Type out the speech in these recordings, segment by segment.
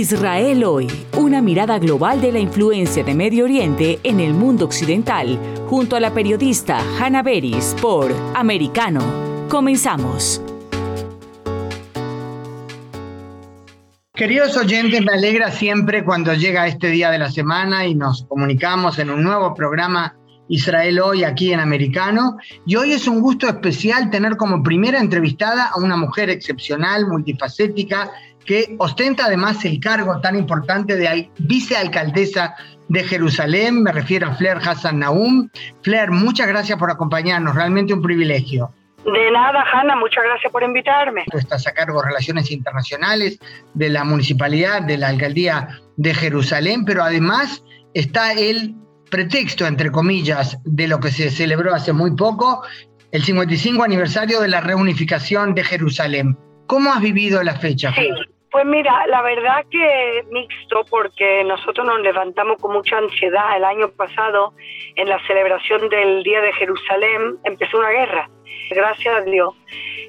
Israel hoy, una mirada global de la influencia de Medio Oriente en el mundo occidental, junto a la periodista Hannah Beris por Americano. Comenzamos. Queridos oyentes, me alegra siempre cuando llega este día de la semana y nos comunicamos en un nuevo programa Israel Hoy aquí en Americano. Y hoy es un gusto especial tener como primera entrevistada a una mujer excepcional, multifacética, que ostenta además el cargo tan importante de vicealcaldesa de Jerusalén. Me refiero a Flair Hassan Naum. Flair, muchas gracias por acompañarnos, realmente un privilegio. De nada, Hanna, muchas gracias por invitarme. Tú estás a cargo de Relaciones Internacionales de la Municipalidad, de la Alcaldía de Jerusalén, pero además está el pretexto, entre comillas, de lo que se celebró hace muy poco, el 55 aniversario de la reunificación de Jerusalén. ¿Cómo has vivido la fecha? Sí, pues mira, la verdad que mixto porque nosotros nos levantamos con mucha ansiedad el año pasado en la celebración del Día de Jerusalén, empezó una guerra. Gracias a Dios,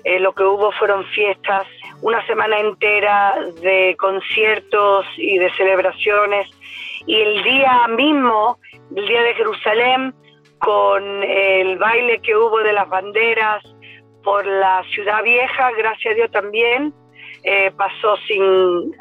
eh, lo que hubo fueron fiestas, una semana entera de conciertos y de celebraciones y el día mismo, el Día de Jerusalén, con el baile que hubo de las banderas por la ciudad vieja, gracias a Dios también, eh, pasó sin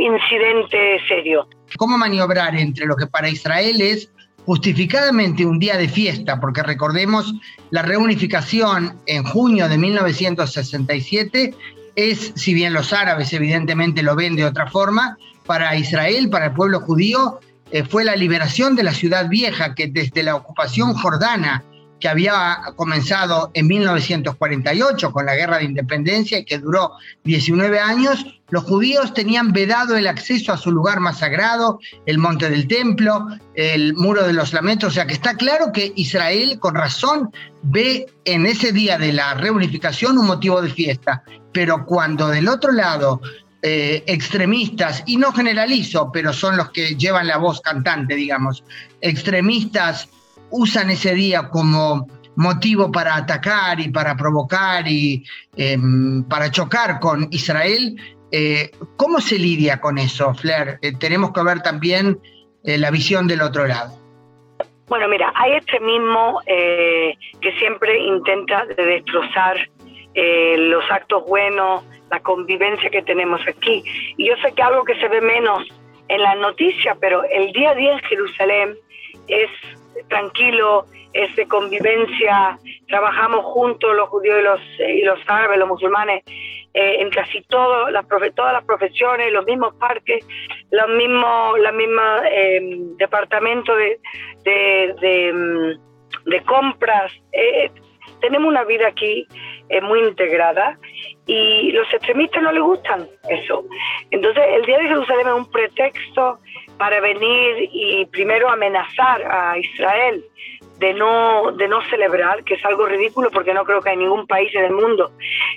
incidente serio. ¿Cómo maniobrar entre lo que para Israel es justificadamente un día de fiesta, porque recordemos la reunificación en junio de 1967 es, si bien los árabes evidentemente lo ven de otra forma, para Israel, para el pueblo judío, eh, fue la liberación de la ciudad vieja que desde la ocupación jordana que había comenzado en 1948 con la guerra de independencia y que duró 19 años, los judíos tenían vedado el acceso a su lugar más sagrado, el monte del templo, el muro de los lamentos, o sea que está claro que Israel con razón ve en ese día de la reunificación un motivo de fiesta, pero cuando del otro lado eh, extremistas, y no generalizo, pero son los que llevan la voz cantante, digamos, extremistas usan ese día como motivo para atacar y para provocar y em, para chocar con Israel. Eh, ¿Cómo se lidia con eso, Flair? Eh, tenemos que ver también eh, la visión del otro lado. Bueno, mira, hay extremismo que siempre intenta destrozar los actos buenos, la convivencia que tenemos aquí. Y yo sé que algo que se ve menos en la noticia, pero el día a día en Jerusalén es tranquilo, es de convivencia, trabajamos juntos los judíos y los, y los árabes, los musulmanes, eh, en casi todo, las todas las profesiones, los mismos parques, los mismos, em, departamento de, de, mm, compras. Eh, tenemos una vida aquí eh, muy integrada y los extremistas no les gustan eso. Entonces el Día de Jerusalén es un pretexto para venir y primero amenazar a Israel de no, de no celebrar, que es algo ridículo porque no creo que hay ningún país en el mundo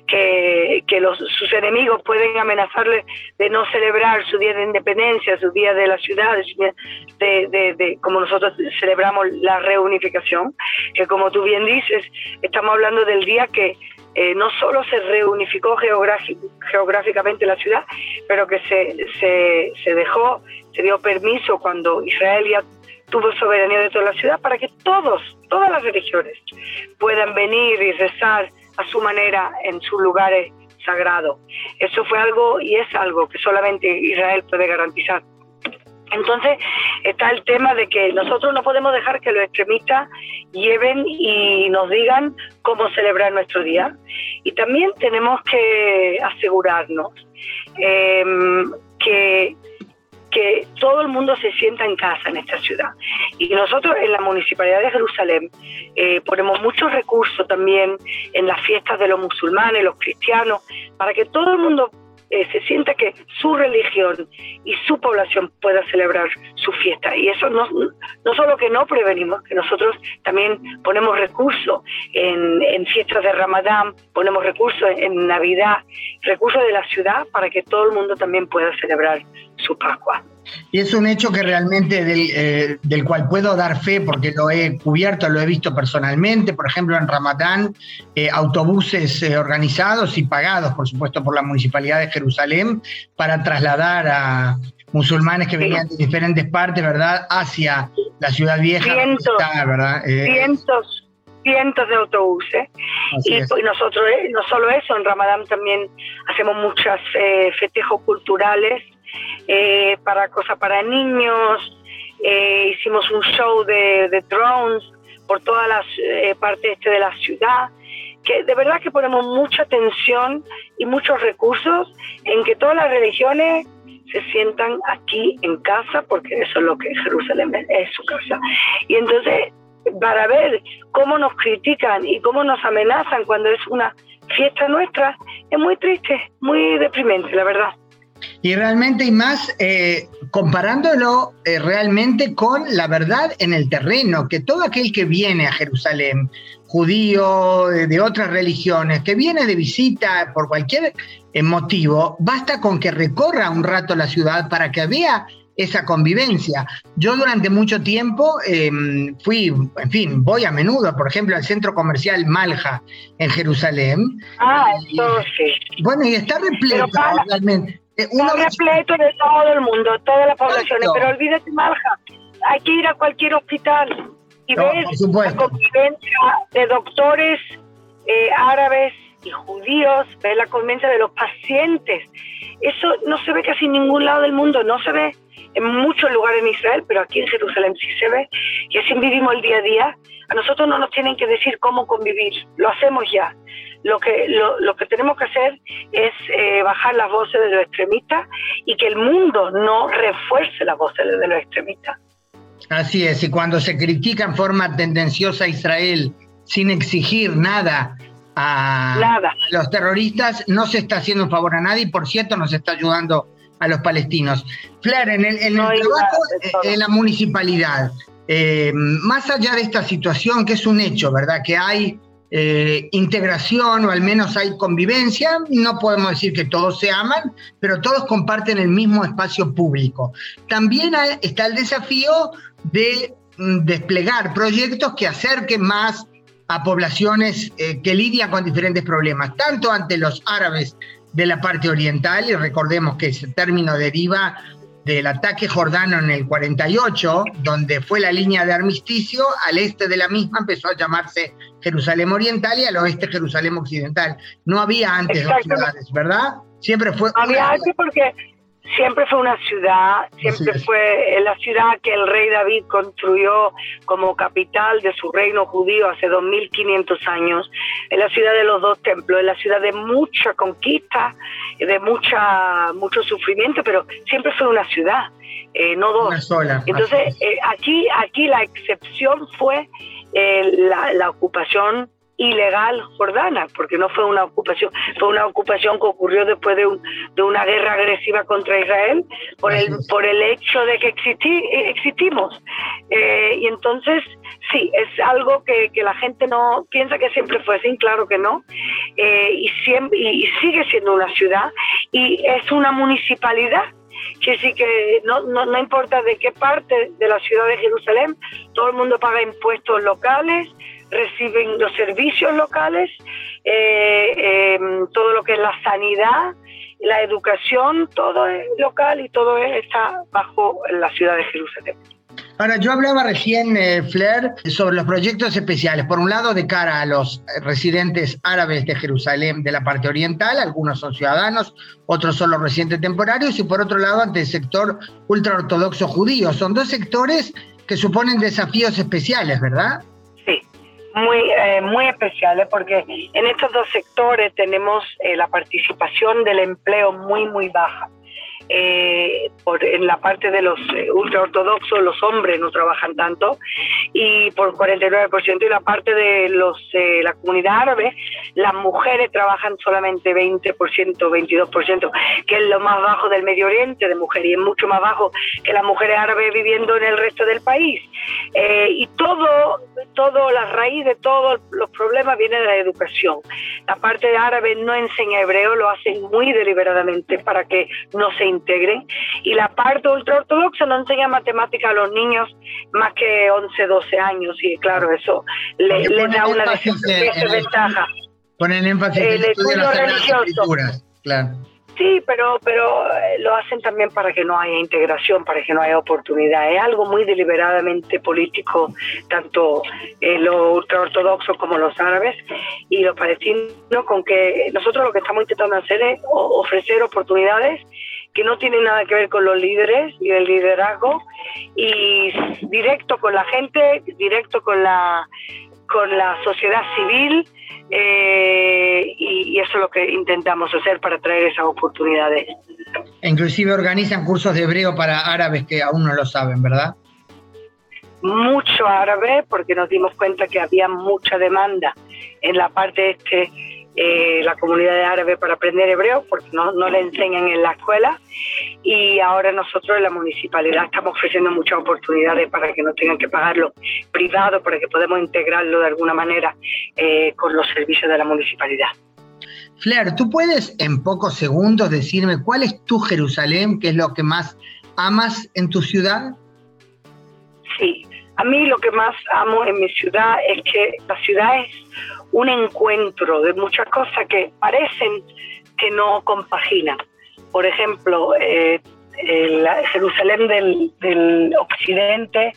que, que los, sus enemigos pueden amenazarle de no celebrar su día de independencia, su día de la ciudad, de, de, de, como nosotros celebramos la reunificación, que como tú bien dices, estamos hablando del día que eh, no solo se reunificó geográficamente la ciudad, pero que se, se, se dejó se dio permiso cuando Israel ya tuvo soberanía de toda la ciudad para que todos, todas las religiones puedan venir y rezar a su manera en sus lugares sagrados. Eso fue algo y es algo que solamente Israel puede garantizar. Entonces está el tema de que nosotros no podemos dejar que los extremistas lleven y nos digan cómo celebrar nuestro día. Y también tenemos que asegurarnos eh, que que todo el mundo se sienta en casa en esta ciudad. Y nosotros en la Municipalidad de Jerusalén eh, ponemos muchos recursos también en las fiestas de los musulmanes, los cristianos, para que todo el mundo eh, se sienta que su religión y su población pueda celebrar su fiesta. Y eso no, no solo que no prevenimos, que nosotros también ponemos recursos en, en fiestas de Ramadán, ponemos recursos en Navidad, recursos de la ciudad para que todo el mundo también pueda celebrar su Pascua. Y es un hecho que realmente del, eh, del, cual puedo dar fe porque lo he cubierto, lo he visto personalmente. Por ejemplo, en Ramadán, eh, autobuses eh, organizados y pagados, por supuesto, por la Municipalidad de Jerusalén para trasladar a musulmanes que venían de diferentes partes, ¿verdad?, hacia la ciudad vieja. Cientos, ¿verdad? cientos, cientos de autobuses. Y, y, nosotros, no solo eso, en Ramadán también hacemos muchos festejos culturales eh, para cosas para niños, eh, hicimos un show de, drones por todas las eh, partes este de la ciudad, que de verdad que ponemos mucha atención y muchos recursos en que todas las religiones se sientan aquí en casa, porque eso es lo que Jerusalén es su casa. Y entonces, para ver cómo nos critican y cómo nos amenazan cuando es una fiesta nuestra, es muy triste, muy deprimente, la verdad. Y realmente, y más eh, comparándolo eh, realmente con la verdad en el terreno, que todo aquel que viene a Jerusalén, judío, eh, de otras religiones, que viene de visita por cualquier motivo, basta con que recorra un rato la ciudad para que vea esa convivencia. Yo durante mucho tiempo em, fui, en fin, voy a menudo, por ejemplo, al centro comercial Malja en Jerusalén. Ah, sí. Bueno, y está repleto realmente. Repleto de todo el mundo, todas las poblaciones, pero olvídate, Malja, hay que ir a cualquier hospital y ver la convivencia de doctores eh, árabes y judíos, ver la convivencia de los pacientes. Eso no se ve casi en ningún lado del mundo, no se ve en muchos lugares en Israel, pero aquí en Jerusalén sí se ve, y así vivimos el día a día. A nosotros no nos tienen que decir cómo convivir, lo hacemos ya. Lo que, lo, que tenemos que hacer es eh, bajar las voces de los extremistas y que el mundo no refuerce las voces de los extremistas. Así es, y cuando se critica en forma tendenciosa a Israel sin exigir nada a, nada. los terroristas, no se está haciendo un favor a nadie y por cierto nos está ayudando a los palestinos. Flair, en el, en trabajo eh, en la municipalidad, eh, más allá de esta situación, que es un hecho, ¿verdad? Que hay eh, integración o al menos hay convivencia. No podemos decir que todos se aman, pero todos comparten el mismo espacio público. También está el desafío de mm, desplegar proyectos que acerquen más a poblaciones eh, que lidian con diferentes problemas, tanto ante los árabes de la parte oriental, y recordemos que ese término deriva del ataque jordano en el 48, donde fue la línea de armisticio, al este de la misma empezó a llamarse Jerusalén Oriental y al oeste Jerusalén Occidental. No había antes dos ciudades, ¿verdad? Siempre fue... Había antes porque siempre fue una ciudad, siempre fue la ciudad que el rey David construyó como capital de su reino judío hace 2500 años, es la ciudad de los dos templos, es la ciudad de mucha conquista, de mucha mucho sufrimiento, pero siempre fue una ciudad, eh, no dos. Entonces, eh, aquí, aquí la excepción fue eh, la, la ocupación ilegal jordana, porque no fue una ocupación, fue una ocupación que ocurrió después de, de una guerra agresiva contra Israel por el, por el hecho de que existí, existimos. Eh, y entonces, sí, es algo que, que, la gente no piensa que siempre fue así, claro que no, eh, y, siempre, y sigue siendo una ciudad y es una municipalidad que sí que no, no, no, importa de qué parte de la ciudad de Jerusalén, todo el mundo paga impuestos locales, reciben los servicios locales, eh, em, todo lo que es la sanidad, la educación, todo es local y todo está bajo la ciudad de Jerusalén. Ahora, yo hablaba recién, eh, Flair, sobre los proyectos especiales. Por un lado, de cara a los residentes árabes de Jerusalén de la parte oriental, algunos son ciudadanos, otros son los residentes temporarios, y por otro lado, ante el sector ultraortodoxo judío. Son dos sectores que suponen desafíos especiales, ¿verdad? muy, eh, muy especiales porque en estos dos sectores tenemos eh, la participación del empleo muy, muy baja. Eh, por, en la parte de los eh, ultraortodoxos los hombres no trabajan tanto y por 49% y la parte de los eh, la comunidad árabe las mujeres trabajan solamente 20%, 22%, que es lo más bajo del Medio Oriente de mujeres y es mucho más bajo que las mujeres árabes viviendo en el resto del país. y todo, todo, la raíz de todos los problemas viene de la educación. La parte árabe no enseña hebreo, lo hacen muy deliberadamente para que no se integren. Y la parte ultraortodoxa no enseña matemática a los niños más que 11, 12 años y claro, eso le da una desventaja. Ponen énfasis en el estudio de las escrituras, claro. Sí, pero, pero eh, lo hacen también para que no haya integración, para que no haya oportunidad. Es algo muy deliberadamente político, tanto eh, los ultraortodoxos como los árabes y los palestinos, con que nosotros lo que estamos intentando hacer es ofrecer oportunidades que no tienen nada que ver con los líderes y el liderazgo y directo con la gente, directo con la con la sociedad civil eh, y, eso es lo que intentamos hacer para traer esas oportunidades. Inclusive organizan cursos de hebreo para árabes que aún no lo saben, ¿verdad? Mucho árabe porque nos dimos cuenta que había mucha demanda en la parte este eh, la comunidad de árabe para aprender hebreo, porque no, no le enseñan en la escuela. Y ahora nosotros en la municipalidad estamos ofreciendo muchas oportunidades para que no tengan que pagarlo privado, para que podamos integrarlo de alguna manera eh, con los servicios de la municipalidad. Flair, ¿tú puedes en pocos segundos decirme cuál es tu Jerusalén, qué es lo que más amas en tu ciudad? Sí, a mí lo que más amo en mi ciudad es que la ciudad es un encuentro de muchas cosas que parecen que no compaginan. Por ejemplo, eh, Jerusalén del, occidente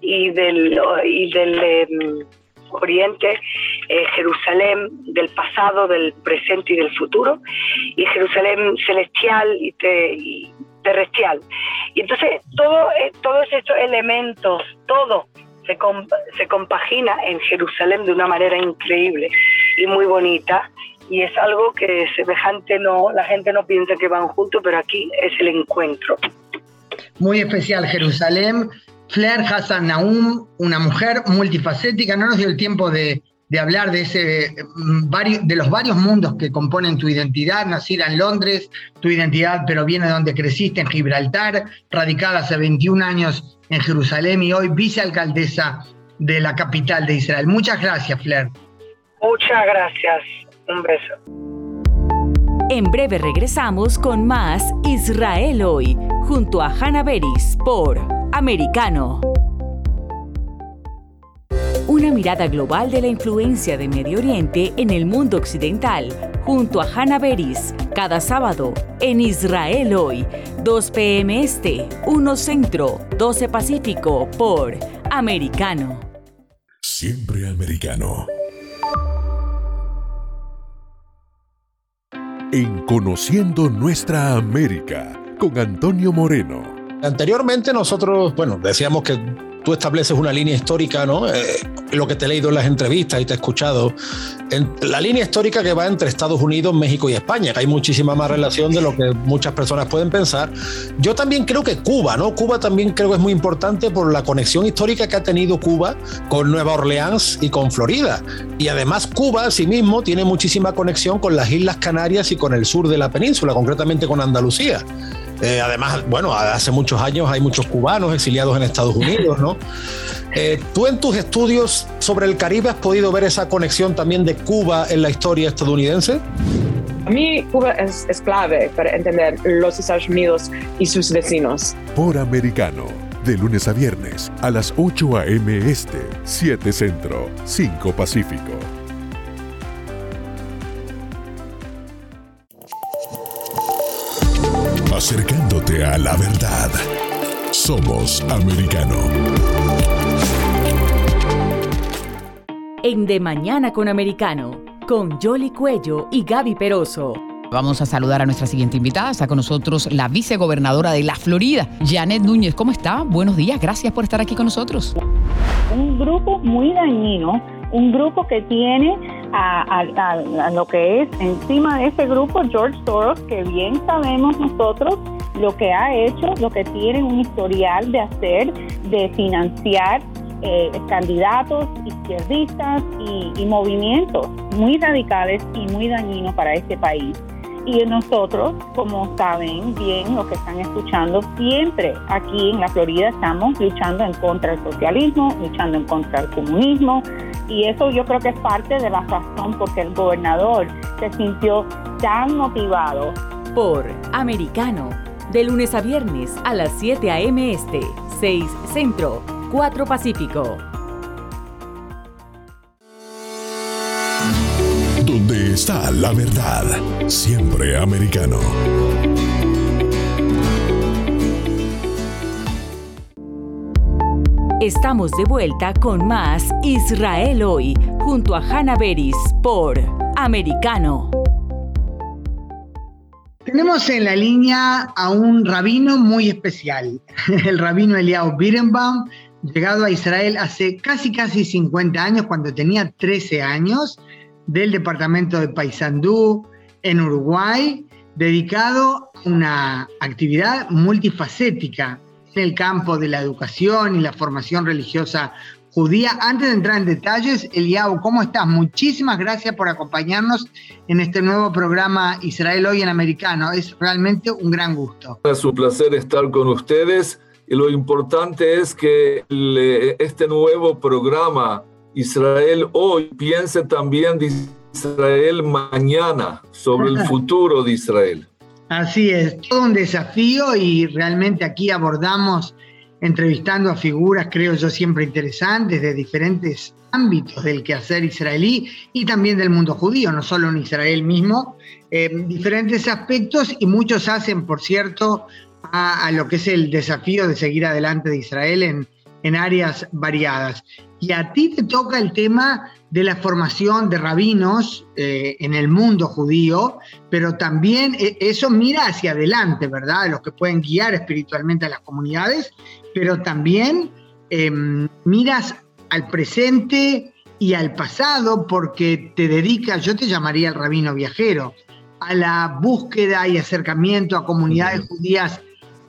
y del, y del em, oriente, eh, Jerusalén del pasado, del presente y del futuro, y Jerusalén celestial y, terrestrial. Y entonces todo, eh, todos estos elementos, todo se, compagina en Jerusalén de una manera increíble y muy bonita y es algo que semejante no, la gente no piensa que van juntos, pero aquí es el encuentro. Muy especial Jerusalén. Flair Hassan Naum, una mujer multifacética, no nos dio el tiempo de, de hablar de, ese, mm, de los varios mundos que componen tu identidad, nacida en Londres, tu identidad pero viene de donde creciste, en Gibraltar, radicada hace 21 años en Jerusalén y hoy vicealcaldesa de la capital de Israel. Muchas gracias, Flair. Muchas gracias. Un beso. En breve regresamos con más Israel hoy, junto a Hannah Beris por Americano. Una mirada global de la influencia de Medio Oriente en el mundo occidental, junto a Hannah Beris, cada sábado en Israel hoy, 2 p.m. Este, 1 Centro, 12 Pacífico, por Americano. Siempre americano. En Conociendo Nuestra América, con Antonio Moreno. Anteriormente nosotros, bueno, decíamos que tú estableces una línea histórica, ¿no? Eh, lo que te he leído en las entrevistas y te he escuchado, en la línea histórica que va entre Estados Unidos, México y España, que hay muchísima más relación de lo que muchas personas pueden pensar. Yo también creo que Cuba, ¿no? Cuba también creo que es muy importante por la conexión histórica que ha tenido Cuba con Nueva Orleans y con Florida. Y además Cuba, sí mismo, tiene muchísima conexión con las Islas Canarias y con el sur de la península, concretamente con Andalucía. Eh, además, bueno, hace muchos años hay muchos cubanos exiliados en Estados Unidos, ¿no? Eh, ¿Tú en tus estudios sobre el Caribe has podido ver esa conexión también de Cuba en la historia estadounidense? A mí Cuba es, es clave para entender los Estados Unidos y sus vecinos. Por Americano, de lunes a viernes a las 8 a.m. Este, 7 Centro, 5 Pacífico. Acercándote a la verdad. Somos americano. En De Mañana con Americano, con Jolly Cuello y Gaby Peroso. Vamos a saludar a nuestra siguiente invitada. Está con nosotros la vicegobernadora de la Florida, Janet Núñez. ¿Cómo está? Buenos días. Gracias por estar aquí con nosotros. Un grupo muy dañino, un grupo que tiene a, lo que es encima de ese grupo George Soros, que bien sabemos nosotros lo que ha hecho, lo que tiene un historial de hacer, de financiar eh, candidatos izquierdistas y, y movimientos muy radicales y muy dañinos para este país. Y nosotros, como saben bien lo que están escuchando, siempre aquí en la Florida estamos luchando en contra del socialismo, luchando en contra del comunismo. Y eso yo creo que es parte de la razón porque el gobernador se sintió tan motivado. Por Americano de lunes a viernes a las 7 a.m. Este, 6 Centro, 4 Pacífico. Donde está la verdad, siempre americano. Estamos de vuelta con más Israel hoy, junto a Hannah Beris por Americano. Tenemos en la línea a un rabino muy especial, el rabino Eliyahu Birenbaum, llegado a Israel hace casi casi 50 años, cuando tenía 13 años, del departamento de Paysandú en Uruguay, dedicado a una actividad multifacética en el campo de la educación y la formación religiosa judía. Antes de entrar en detalles, Eliau, ¿cómo estás? Muchísimas gracias por acompañarnos en este nuevo programa Israel Hoy en Americano. Es realmente un gran gusto. Es un placer estar con ustedes y lo importante es que este nuevo programa Israel Hoy piense también de Israel mañana, sobre el futuro de Israel. Así es, todo un desafío y realmente aquí abordamos entrevistando a figuras, creo yo, siempre interesantes de diferentes ámbitos del quehacer israelí y también del mundo judío, no solo en Israel mismo, eh, diferentes aspectos y muchos hacen, por cierto, a, lo que es el desafío de seguir adelante de Israel en, en áreas variadas. Y a ti te toca el tema de la formación de rabinos eh, en el mundo judío, pero también eh, eso mira hacia adelante, ¿verdad? Los que pueden guiar espiritualmente a las comunidades, pero también em, miras al presente y al pasado porque te dedicas, yo te llamaría el rabino viajero, a la búsqueda y acercamiento a comunidades judías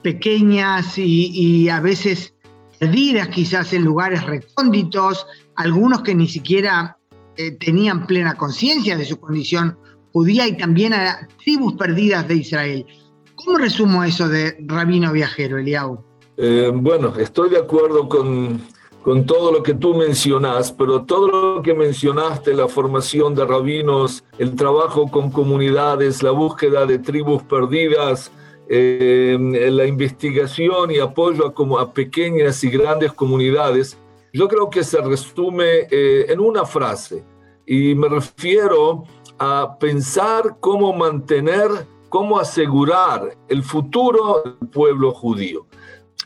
pequeñas y a veces perdidas quizás en lugares recónditos, algunos que ni siquiera eh, tenían plena conciencia de su condición judía y también a tribus perdidas de Israel. ¿Cómo resumo eso de rabino viajero, Eliau? Eh, bueno, estoy de acuerdo con, con todo lo que tú mencionas, pero todo lo que mencionaste, la formación de rabinos, el trabajo con comunidades, la búsqueda de tribus perdidas, eh, la investigación y apoyo a, como a pequeñas y grandes comunidades, yo creo que se resume eh, en una frase y me refiero a pensar cómo mantener, cómo asegurar el futuro del pueblo judío.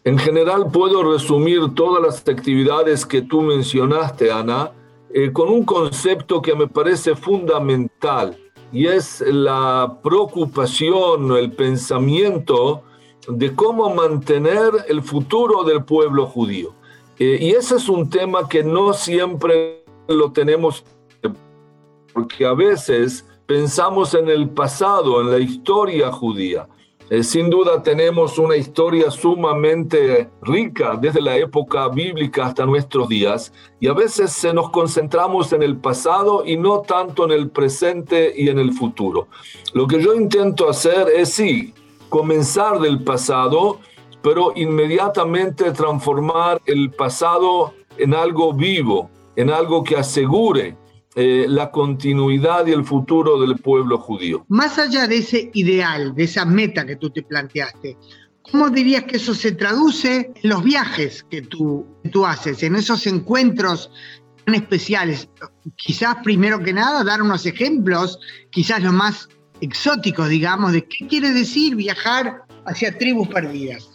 En general puedo resumir todas las actividades que tú mencionaste, Ana, eh, con un concepto que me parece fundamental y es la preocupación, el pensamiento de cómo mantener el futuro del pueblo judío. Eh, y ese es un tema que no siempre lo tenemos, porque a veces pensamos en el pasado, en la historia judía, eh, sin duda tenemos una historia sumamente rica desde la época bíblica hasta nuestros días y a veces se nos concentramos en el pasado y no tanto en el presente y en el futuro. Lo que yo intento hacer es sí, comenzar del pasado, pero inmediatamente transformar el pasado en algo vivo, en algo que asegure eh, la continuidad y el futuro del pueblo judío. Más allá de ese ideal, de esa meta que tú te planteaste, ¿cómo dirías que eso se traduce en los viajes que tú, tú haces, en esos encuentros tan especiales? Quizás primero que nada dar unos ejemplos, quizás los más exóticos, digamos, de qué quiere decir viajar hacia tribus perdidas.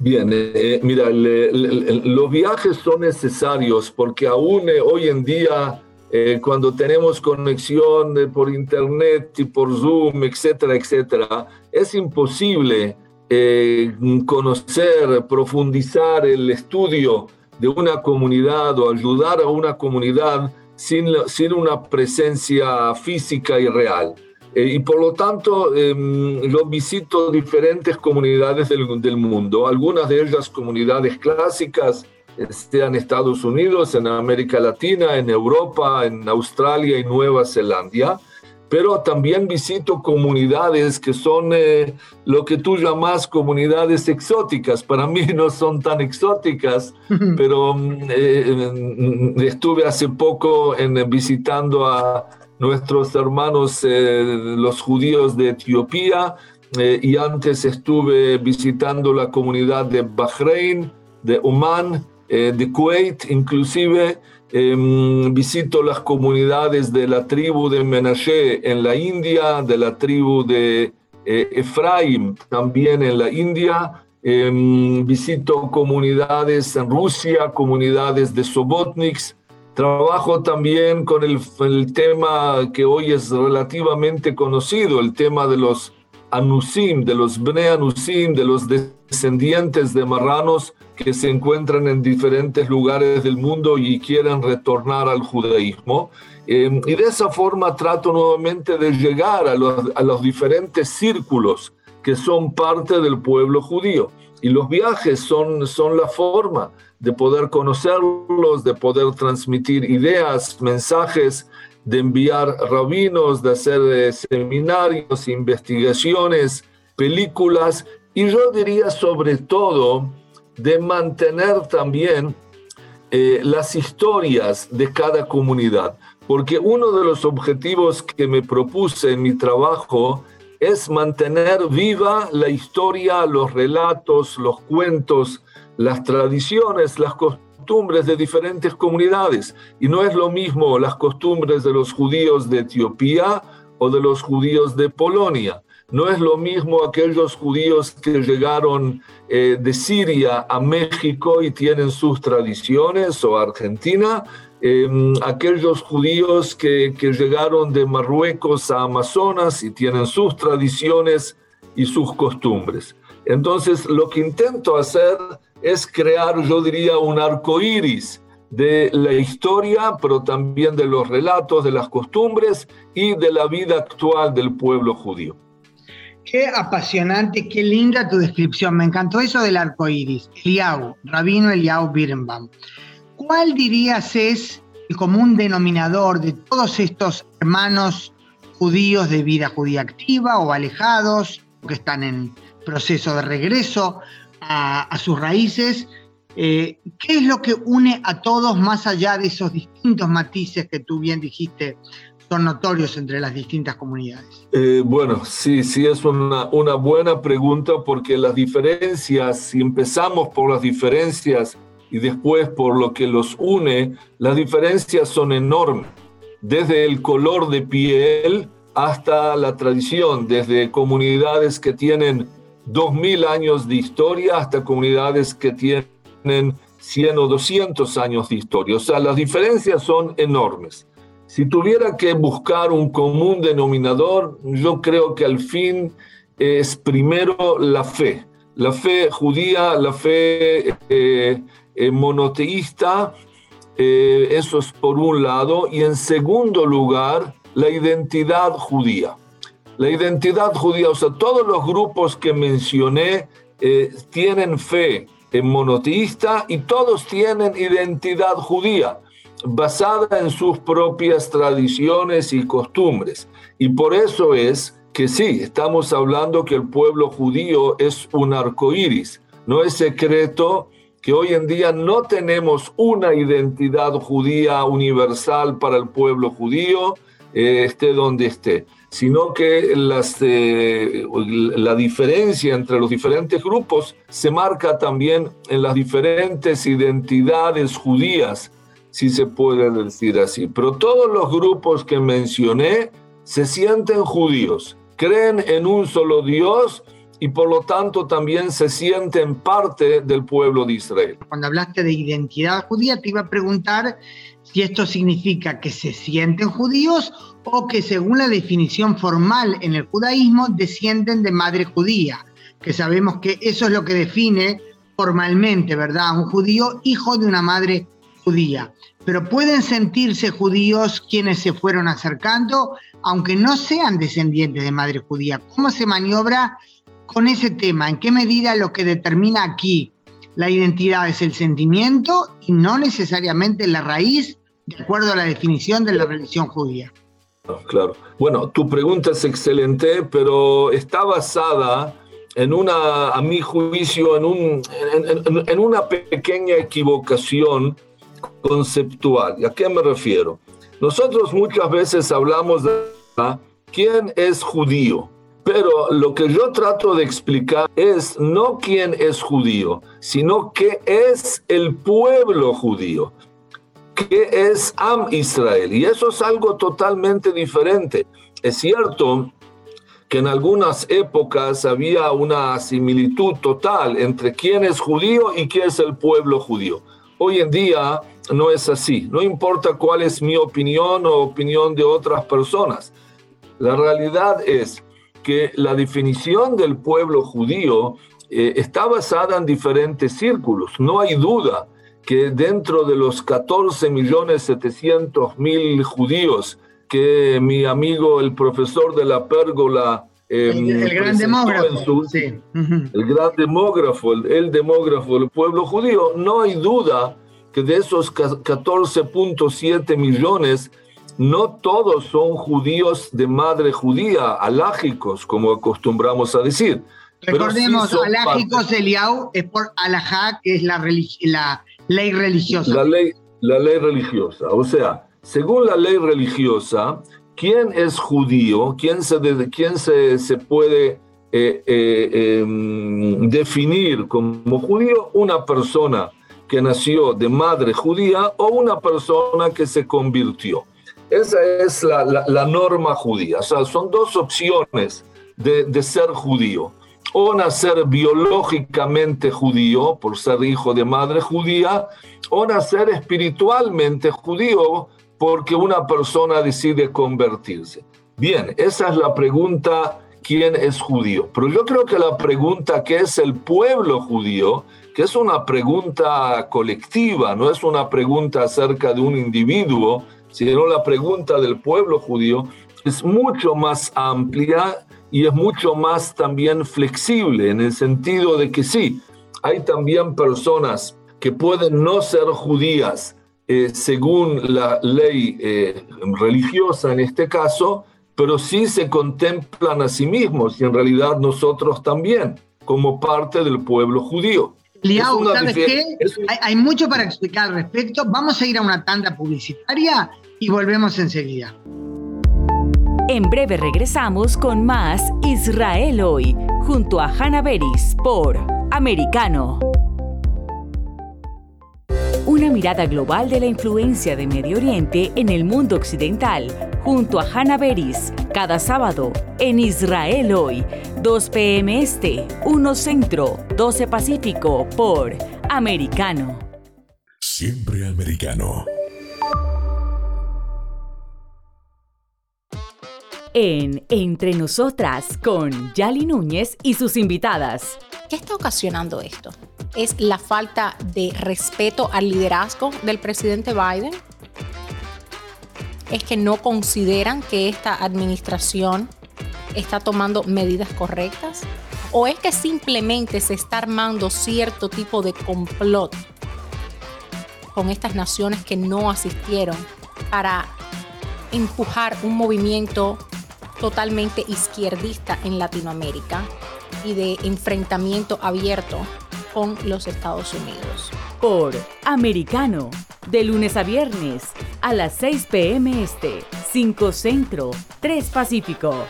Bien, eh, eh, mira, los viajes son necesarios porque aún hoy en día eh, cuando tenemos conexión por internet y por Zoom, etcétera, etcétera, es imposible eh, conocer, profundizar el estudio de una comunidad o ayudar a una comunidad sin, sin una presencia física y real. Eh, y por lo tanto, em, yo visito diferentes comunidades del, del mundo, algunas de ellas comunidades clásicas, esté en Estados Unidos, en América Latina, en Europa, en Australia y Nueva Zelanda, pero también visito comunidades que son eh, lo que tú llamas comunidades exóticas. Para mí no son tan exóticas, pero mm, eh, estuve hace poco en, visitando a nuestros hermanos eh, los judíos de Etiopía eh, y antes estuve visitando la comunidad de Bahrein, de Oman, eh, de Kuwait, inclusive em, visito las comunidades de la tribu de Menashe en la India, de la tribu de eh, Efraim también en la India, em, visito comunidades en Rusia, comunidades de Sobotniks, Trabajo también con el, el, tema que hoy es relativamente conocido, el tema de los Anusim, de los Bne Anusim, de los descendientes de marranos que se encuentran en diferentes lugares del mundo y quieren retornar al judaísmo. Em, y de esa forma trato nuevamente de llegar a los, diferentes círculos que son parte del pueblo judío. Y los viajes son, son la forma de poder conocerlos, de poder transmitir ideas, mensajes, de enviar rabinos, de hacer eh, seminarios, investigaciones, películas y yo diría sobre todo de mantener también eh, las historias de cada comunidad, porque uno de los objetivos que me propuse en mi trabajo es mantener viva la historia, los relatos, los cuentos, las tradiciones, las costumbres de diferentes comunidades. Y no es lo mismo las costumbres de los judíos de Etiopía o de los judíos de Polonia. No es lo mismo aquellos judíos que llegaron eh, de Siria a México y tienen sus tradiciones, o Argentina, em, aquellos judíos que, que llegaron de Marruecos a Amazonas y tienen sus tradiciones y sus costumbres. Entonces, lo que intento hacer es crear, yo diría, un arco iris de la historia, pero también de los relatos, de las costumbres y de la vida actual del pueblo judío. Qué apasionante, qué linda tu descripción. Me encantó eso del arco iris. Eliau, Rabino Eliau Birnbaum. ¿Cuál dirías es el común denominador de todos estos hermanos judíos de vida judía activa o alejados, que están en proceso de regreso? a, sus raíces. Eh, ¿Qué es lo que une a todos más allá de esos distintos matices que tú bien dijiste son notorios entre las distintas comunidades? Eh, bueno, sí, sí, es una, una buena pregunta porque las diferencias, si empezamos por las diferencias y después por lo que los une, las diferencias son enormes, desde el color de piel hasta la tradición, desde comunidades que tienen 2.000 años de historia hasta comunidades que tienen 100 o 200 años de historia. O sea, las diferencias son enormes. Si tuviera que buscar un común denominador, yo creo que al fin es primero la fe. La fe judía, la fe eh, eh, monoteísta, eh, eso es por un lado. Y en segundo lugar, la identidad judía la identidad judía, o sea, todos los grupos que mencioné tienen fe en monoteísta y todos tienen identidad judía basada en sus propias tradiciones y costumbres. Y por eso es que sí, estamos hablando que el pueblo judío es un arco iris. No es secreto que hoy en día no tenemos una identidad judía universal para el pueblo judío, eh, esté donde esté sino que eh, la diferencia entre los diferentes grupos se marca también en las diferentes identidades judías, si se puede decir así. Pero todos los grupos que mencioné se sienten judíos, creen en un solo Dios y por lo tanto también se sienten parte del pueblo de Israel. Cuando hablaste de identidad judía, te iba a preguntar si esto significa que se sienten judíos o que según la definición formal en el judaísmo descienden de madre judía, que sabemos que eso es lo que define formalmente, ¿verdad? Un judío hijo de una madre judía. Pero pueden sentirse judíos quienes se fueron acercando, aunque no sean descendientes de madre judía. ¿Cómo se maniobra con ese tema? ¿En qué medida lo que determina aquí la identidad es el sentimiento y no necesariamente la raíz, de acuerdo a la definición de la religión judía? Claro. Bueno, tu pregunta es excelente, pero está basada en una, a mi juicio, en, un, en, una pequeña equivocación conceptual. ¿Y a qué me refiero? Nosotros muchas veces hablamos de quién es judío. Pero lo que yo trato de explicar es no quién es judío, sino qué es el pueblo judío, qué es Am Israel. Y eso es algo totalmente diferente. Es cierto que en algunas épocas había una similitud total entre quién es judío y quién es el pueblo judío. Hoy en día no es así. No importa cuál es mi opinión o opinión de otras personas. La realidad es que la definición del pueblo judío eh, está basada en diferentes círculos. No hay duda que dentro de los 14 millones 700 mil judíos que mi amigo, el profesor de la pérgola, em, el, gran demógrafo, sí. el gran demógrafo, el, demógrafo del pueblo judío, no hay duda que de esos 14.7 millones, no todos son judíos de madre judía, alágicos, como acostumbramos a decir. Recordemos, alágicos, Eliau, es por alajá, que es la, la ley religiosa. La ley, la ley religiosa, o sea, según la ley religiosa, ¿quién es judío? ¿Quién se, quién se, se puede eh, eh, em, definir como judío? Una persona que nació de madre judía o una persona que se convirtió. Esa es la, la, norma judía. O sea, son dos opciones de, de ser judío o nacer biológicamente judío por ser hijo de madre judía, o nacer espiritualmente judío porque una persona decide convertirse. Bien, esa es la pregunta, ¿quién es judío? Pero yo creo que la pregunta, ¿qué es el pueblo judío? Es una pregunta colectiva, no es una pregunta acerca de un individuo, sino la pregunta del pueblo judío es mucho más amplia y es mucho más también flexible en el sentido de que sí, hay también personas que pueden no ser judías, eh, según la ley eh, religiosa en este caso, pero sí se contemplan a sí mismos y en realidad nosotros también, como parte del pueblo judío. Liao, ¿sabes qué? Hay, hay, mucho para explicar al respecto. Vamos a ir a una tanda publicitaria y volvemos enseguida. En breve regresamos con más Israel hoy, junto a Hannah Beris por Americano. Una mirada global de la influencia de Medio Oriente en el mundo occidental, junto a Hannah Beris, cada sábado en Israel hoy, 2 p.m. Este, 1 Centro, 12 Pacífico, por Americano. Siempre americano. En Entre Nosotras con Yali Núñez y sus invitadas. ¿Qué está ocasionando esto? ¿Es la falta de respeto al liderazgo del presidente Biden? ¿Es que no consideran que esta administración está tomando medidas correctas? ¿O es que simplemente se está armando cierto tipo de complot con estas naciones que no asistieron para empujar un movimiento totalmente izquierdista en Latinoamérica y de enfrentamiento abierto con los Estados Unidos. Por Americano, de lunes a viernes, a las 6 p.m. Este, 5 Centro, 3 Pacífico.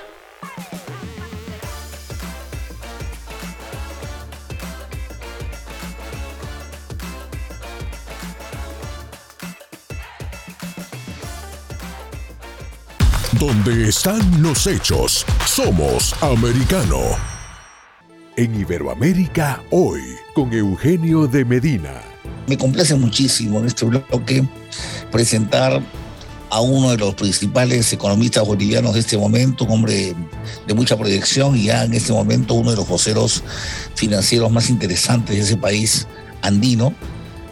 Donde están los hechos, somos americano. En Iberoamérica hoy, con Eugenio de Medina. Me complace muchísimo en este bloque presentar a uno de los principales economistas bolivianos de este momento, un hombre de mucha proyección y ya en este momento uno de los voceros financieros más interesantes de ese país andino.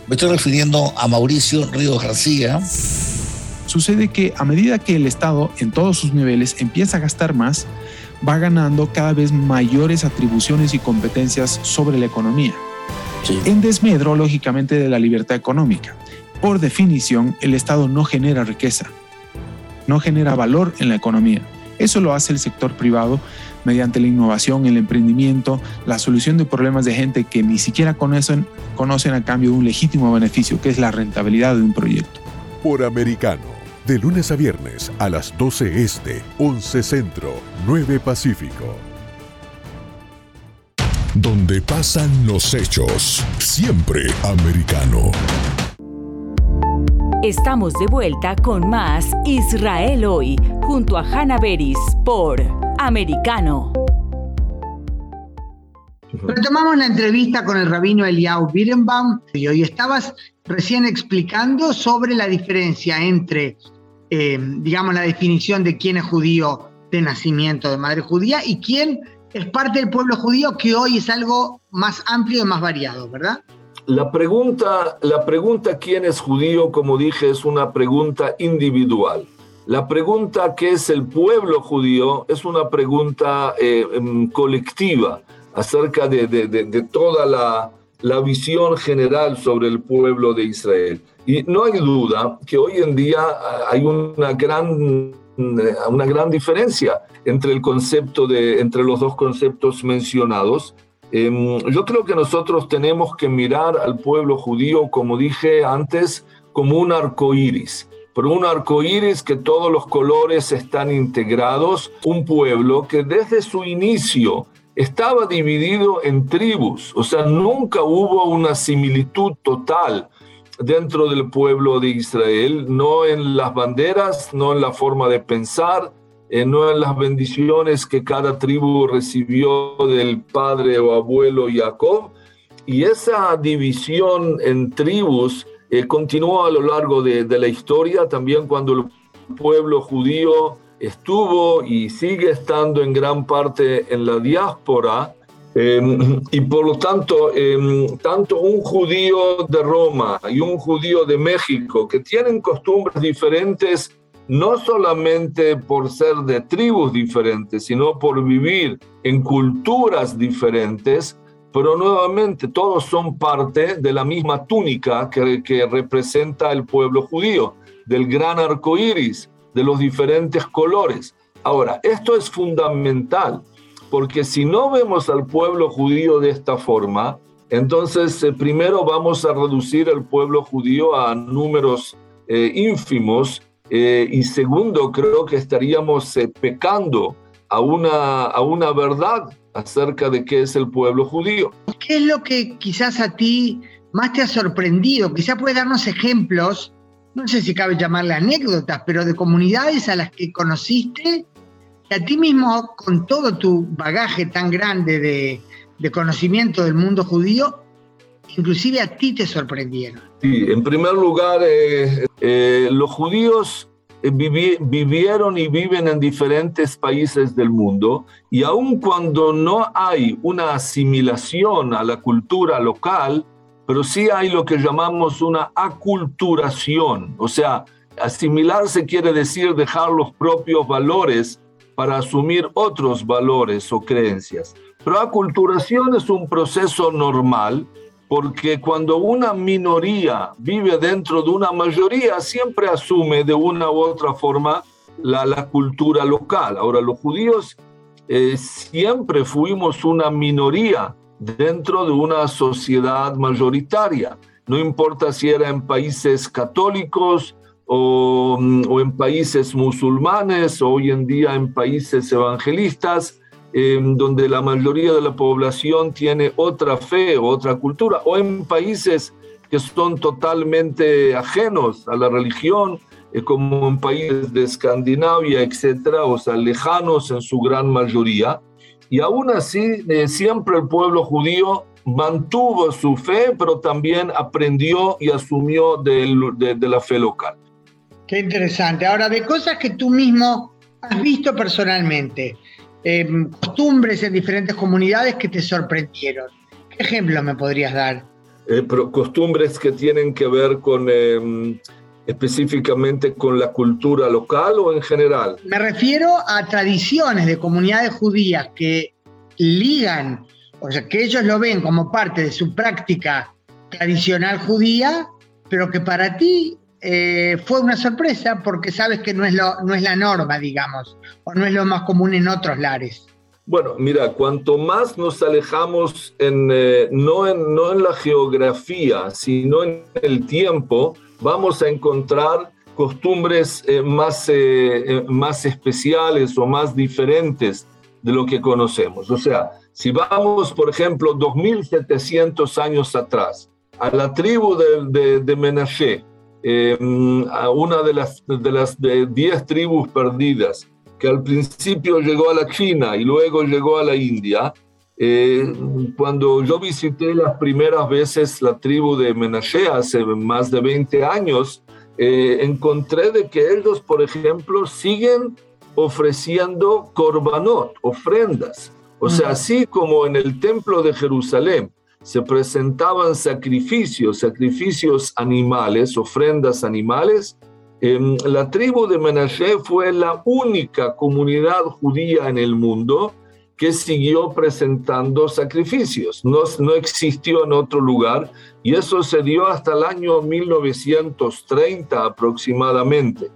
Me estoy refiriendo a Mauricio Ríos García, Sucede que a medida que el Estado en todos sus niveles empieza a gastar más, va ganando cada vez mayores atribuciones y competencias sobre la economía. En desmedro, lógicamente, de la libertad económica. Por definición, el Estado no genera riqueza, no genera valor en la economía. Eso lo hace el sector privado mediante la innovación, el emprendimiento, la solución de problemas de gente que ni siquiera conocen, conocen a cambio de un legítimo beneficio, que es la rentabilidad de un proyecto. Por americano de lunes a viernes a las 12 Este, 11 Centro, 9 Pacífico. Donde pasan los hechos. Siempre americano. Estamos de vuelta con más Israel hoy, junto a Hanna Beris por Americano. Retomamos la entrevista con el rabino Eliyahu Birenbaum y hoy estabas recién explicando sobre la diferencia entre, eh, digamos, la definición de quién es judío de nacimiento de madre judía y quién es parte del pueblo judío, que hoy es algo más amplio y más variado, ¿verdad? La pregunta, la pregunta quién es judío, como dije, es una pregunta individual. La pregunta qué es el pueblo judío es una pregunta eh, em, colectiva acerca de, toda la, la, visión general sobre el pueblo de Israel. Y no hay duda que hoy en día ah, hay una gran, una gran diferencia entre, el concepto de, entre los dos conceptos mencionados. Em, yo creo que nosotros tenemos que mirar al pueblo judío, como dije antes, como un arco iris. Pero un arco iris que todos los colores están integrados, un pueblo que desde su inicio estaba dividido en tribus, o sea, nunca hubo una similitud total dentro del pueblo de Israel, no en las banderas, no en la forma de pensar, eh, no en las bendiciones que cada tribu recibió del padre o abuelo Jacob. Y esa división en tribus eh, continuó a lo largo de, de la historia, también cuando el pueblo judío estuvo y sigue estando en gran parte en la diáspora em, y por lo tanto, em, tanto un judío de Roma y un judío de México que tienen costumbres diferentes, no solamente por ser de tribus diferentes, sino por vivir en culturas diferentes, pero nuevamente todos son parte de la misma túnica que, que representa el pueblo judío, del gran arco iris de los diferentes colores. Ahora, esto es fundamental, porque si no vemos al pueblo judío de esta forma, entonces eh, primero vamos a reducir al pueblo judío a números eh, ínfimos eh, y segundo creo que estaríamos pecando a una, a una verdad acerca de qué es el pueblo judío. ¿Qué es lo que quizás a ti más te ha sorprendido? Quizás puedes darnos ejemplos no sé si cabe llamarle anécdotas, pero de comunidades a las que conociste, que a ti mismo, con todo tu bagaje tan grande de, conocimiento del mundo judío, inclusive a ti te sorprendieron. Sí, en primer lugar, eh, eh, los judíos eh, vivieron y viven en diferentes países del mundo y aun cuando no hay una asimilación a la cultura local, pero sí hay lo que llamamos una aculturación, o sea, asimilarse quiere decir dejar los propios valores para asumir otros valores o creencias. Pero aculturación es un proceso normal porque cuando una minoría vive dentro de una mayoría, siempre asume de una u otra forma la, la cultura local. Ahora, los judíos eh, siempre fuimos una minoría dentro de una sociedad mayoritaria. No importa si era en países católicos o, mm, en países musulmanes, o hoy en día en países evangelistas, em, donde la mayoría de la población tiene otra fe o otra cultura, o en países que son totalmente ajenos a la religión, eh, como en países de Escandinavia, etcétera, o sea, lejanos en su gran mayoría. Y aún así, eh, siempre el pueblo judío mantuvo su fe, pero también aprendió y asumió de, la fe local. Qué interesante. Ahora, de cosas que tú mismo has visto personalmente, em, costumbres en diferentes comunidades que te sorprendieron. ¿Qué ejemplo me podrías dar? Eh, costumbres que tienen que ver con em, específicamente con la cultura local o en general? Me refiero a tradiciones de comunidades judías que ligan, o sea, que ellos lo ven como parte de su práctica tradicional judía, pero que para ti eh, fue una sorpresa porque sabes que no es, lo, no es la norma, digamos, o no es lo más común en otros lares. Bueno, mira, cuanto más nos alejamos en, eh, no, en, no en la geografía, sino en el tiempo, vamos a encontrar costumbres eh, más, eh, eh, más especiales o más diferentes de lo que conocemos. O sea, Si vamos, por ejemplo, 2700 años atrás, a la tribu de, de, Menashe, em, a una de las, de las 10 tribus perdidas, que al principio llegó a la China y luego llegó a la India, eh, cuando yo visité las primeras veces la tribu de Menashe hace más de 20 años, eh, encontré de que ellos, por ejemplo, siguen ofreciendo korbanot, ofrendas. O sea, así como en el templo de Jerusalén se presentaban sacrificios, sacrificios animales, ofrendas animales, em, la tribu de Menashe fue la única comunidad judía en el mundo que siguió presentando sacrificios. No, no existió en otro lugar y eso se dio hasta el año 1930 aproximadamente.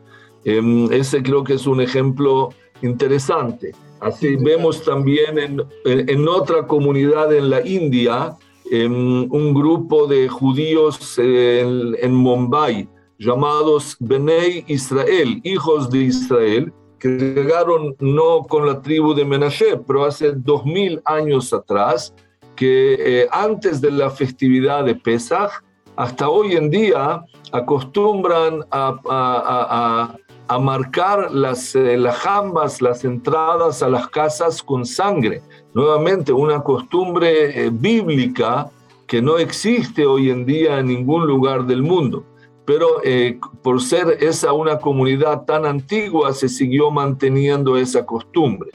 Em, ese creo que es un ejemplo interesante. Así vemos también en, otra comunidad en la India, un grupo de judíos en, Mumbai llamados Benei Israel, hijos de Israel, que llegaron no con la tribu de Menashe, pero hace dos mil años atrás, que eh, antes de la festividad de Pesach, hasta hoy en día acostumbran a, a marcar las, eh, las jambas, las entradas a las casas con sangre. Nuevamente, una costumbre eh, bíblica que no existe hoy en día en ningún lugar del mundo. Pero eh, por ser esa una comunidad tan antigua, se siguió manteniendo esa costumbre.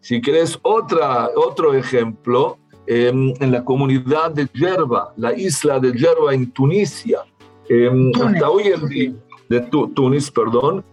Si querés otra, otro ejemplo, em, en la comunidad de Yerba, la isla de Yerba en Tunisia, em, hasta hoy en día, de Tunis, perdón,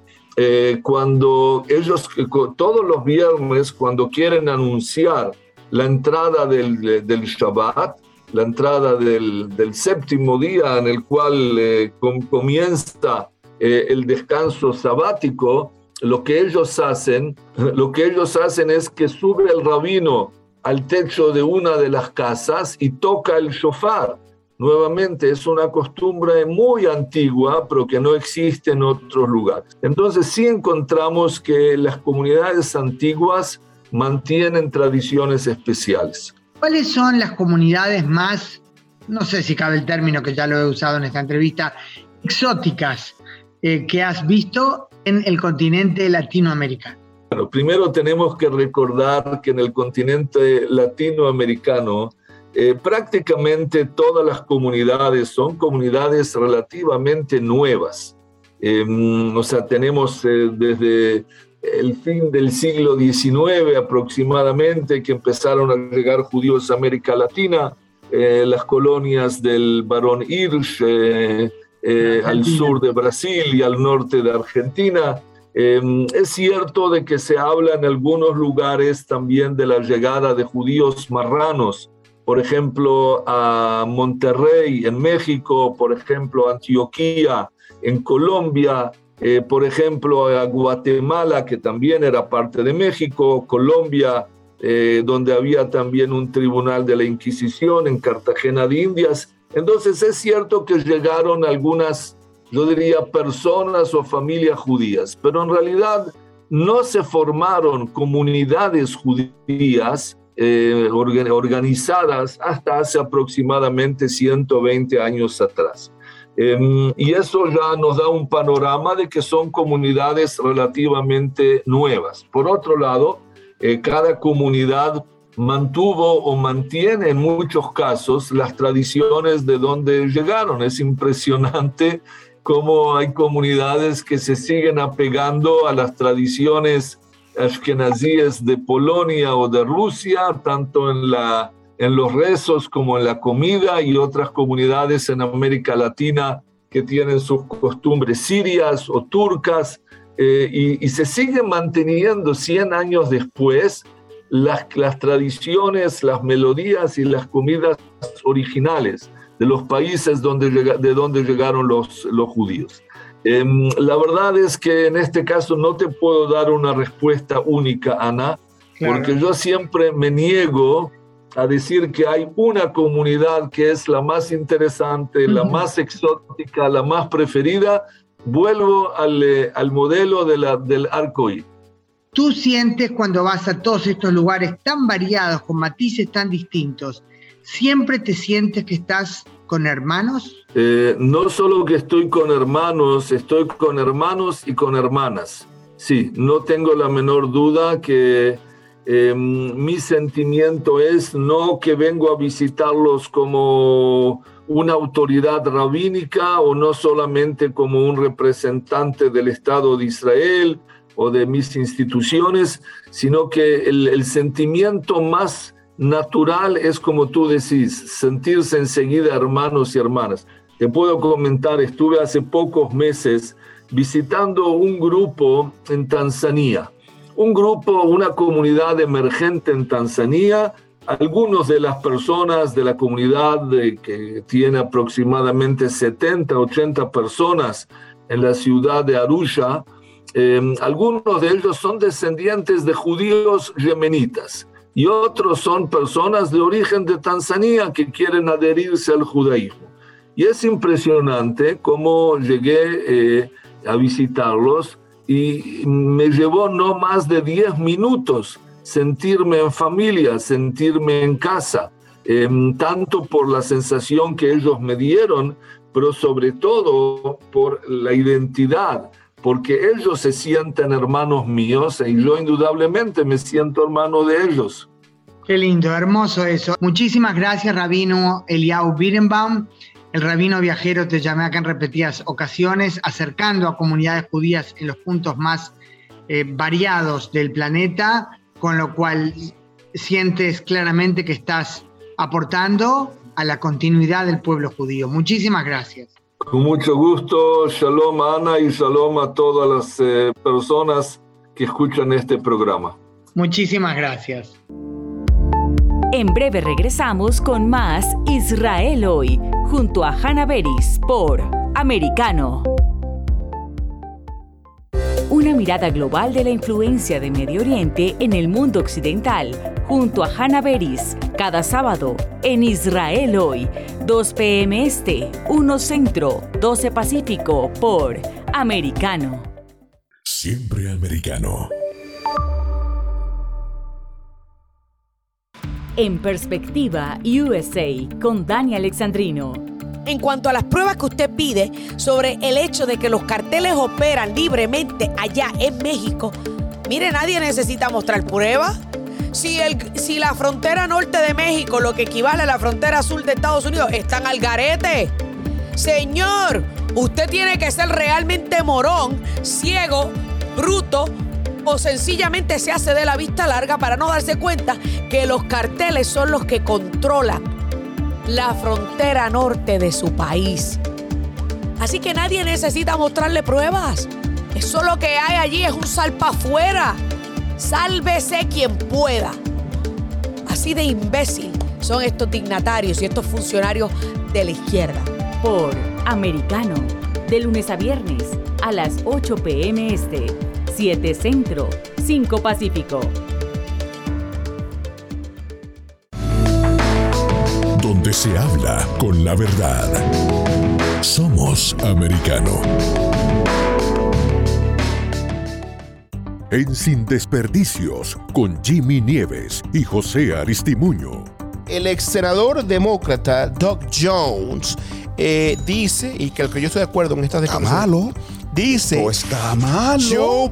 eh, cuando ellos, todos los viernes, cuando quieren anunciar la entrada del, del Shabbat, la entrada del, del, séptimo día en el cual eh, comienza eh, el descanso sabático, lo que ellos hacen, lo que ellos hacen es que sube el rabino al techo de una de las casas y toca el shofar nuevamente es una costumbre muy antigua, pero que no existe en otros lugares. Entonces sí encontramos que las comunidades antiguas mantienen tradiciones especiales. ¿Cuáles son las comunidades más, no sé si cabe el término que ya lo he usado en esta entrevista, exóticas eh, que has visto en el continente latinoamericano? Bueno, primero tenemos que recordar que en el continente latinoamericano eh, prácticamente todas las comunidades son comunidades relativamente nuevas. Em, o sea, tenemos eh, desde el fin del siglo XIX aproximadamente que empezaron a llegar judíos a América Latina, eh, las colonias del barón Hirsch al sur de Brasil y al norte de Argentina. Em, es cierto de que se habla en algunos lugares también de la llegada de judíos marranos por ejemplo, a Monterrey en México, por ejemplo, Antioquía en Colombia, eh, por ejemplo, a Guatemala, que también era parte de México, Colombia, eh, donde había también un tribunal de la Inquisición en Cartagena de Indias. Entonces es cierto que llegaron algunas, yo diría, personas o familias judías, pero en realidad no se formaron comunidades judías eh, organizadas hasta hace aproximadamente 120 años atrás. Em, y eso ya nos da un panorama de que son comunidades relativamente nuevas. Por otro lado, eh, cada comunidad mantuvo o mantiene en muchos casos las tradiciones de donde llegaron. Es impresionante cómo hay comunidades que se siguen apegando a las tradiciones ashkenazíes de Polonia o de Rusia, tanto en, la, en los rezos como en la comida y otras comunidades en América Latina que tienen sus costumbres sirias o turcas eh, y, y, se siguen manteniendo 100 años después las, las tradiciones, las melodías y las comidas originales de los países donde, de donde llegaron los, los judíos. Em, la verdad es que en este caso no te puedo dar una respuesta única, Ana, porque yo siempre me niego a decir que hay una comunidad que es la más interesante, la más exótica, la más preferida. Vuelvo al, eh, al modelo de la, del arcoíris. tú sientes cuando vas a todos estos lugares tan variados, con matices tan distintos, siempre te sientes que estás con hermanos? Eh, no solo que estoy con hermanos, estoy con hermanos y con hermanas. Sí, no tengo la menor duda que eh, mi sentimiento es no que vengo a visitarlos como una autoridad rabínica o no solamente como un representante del Estado de Israel o de mis instituciones, sino que el, sentimiento más natural es como tú decís, sentirse enseguida hermanos y hermanas. Te puedo comentar, estuve hace pocos meses visitando un grupo en Tanzania, un grupo, una comunidad emergente en Tanzania. Algunos de las personas de la comunidad que tiene aproximadamente 70, 80 personas en la ciudad de Arusha, em, algunos de ellos son descendientes de judíos yemenitas y otros son personas de origen de Tanzania que quieren adherirse al judaísmo. Y es impresionante cómo llegué eh, a visitarlos y me llevó no más de 10 minutos sentirme en familia, sentirme en casa, em, tanto por la sensación que ellos me dieron, pero sobre todo por la identidad, porque ellos se sienten hermanos míos y yo indudablemente me siento hermano de ellos. Qué lindo, hermoso eso. Muchísimas gracias, Rabino Eliau Birenbaum. El rabino viajero te llamé acá en repetidas ocasiones, acercando a comunidades judías en los puntos más eh, variados del planeta con lo cual sientes claramente que estás aportando a la continuidad del pueblo judío. Muchísimas gracias. Con mucho gusto, shalom a Ana y shalom a todas las eh, personas que escuchan este programa. Muchísimas gracias. En breve regresamos con más Israel hoy, junto a Hannah Beris por Americano. Una mirada global de la influencia de Medio Oriente en el mundo occidental, junto a Hannah Beris, cada sábado en Israel hoy, 2 p.m. Este, 1 Centro, 12 Pacífico, por Americano. Siempre americano. En perspectiva, USA, con Dani Alexandrino en cuanto a las pruebas que usted pide sobre el hecho de que los carteles operan libremente allá en México, mire, nadie necesita mostrar pruebas. Si, el, si la frontera norte de México, lo que equivale a la frontera sur de Estados Unidos, están al garete. Señor, usted tiene que ser realmente morón, ciego, bruto o sencillamente se hace de la vista larga para no darse cuenta que los carteles son los que controlan la frontera norte de su país. Así que nadie necesita mostrarle pruebas. Eso lo que hay allí es un salpa afuera. Sálvese quien pueda. Así de imbécil son estos dignatarios y estos funcionarios de la izquierda. Por Americano, de lunes a viernes a las 8 pm este, 7 Centro, 5 Pacífico. Donde se habla con la verdad. Somos americano. En Sin Desperdicios, con Jimmy Nieves y José Aristimuño. El ex senador demócrata Doug Jones eh, dice, y que, que yo estoy de acuerdo en estas declaraciones. Dice, está malo. Joe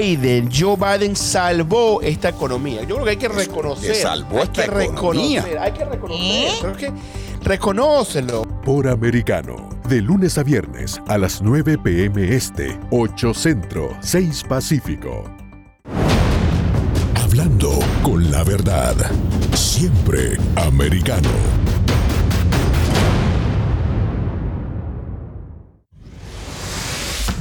Biden, Joe Biden salvó esta economía. Yo creo que hay que reconocer. salvó hay que reconocer, hay que reconocer. reconócelo. Por americano, de lunes a viernes a las 9 pm este, 8 centro, 6 pacífico. Hablando con la verdad, siempre americano.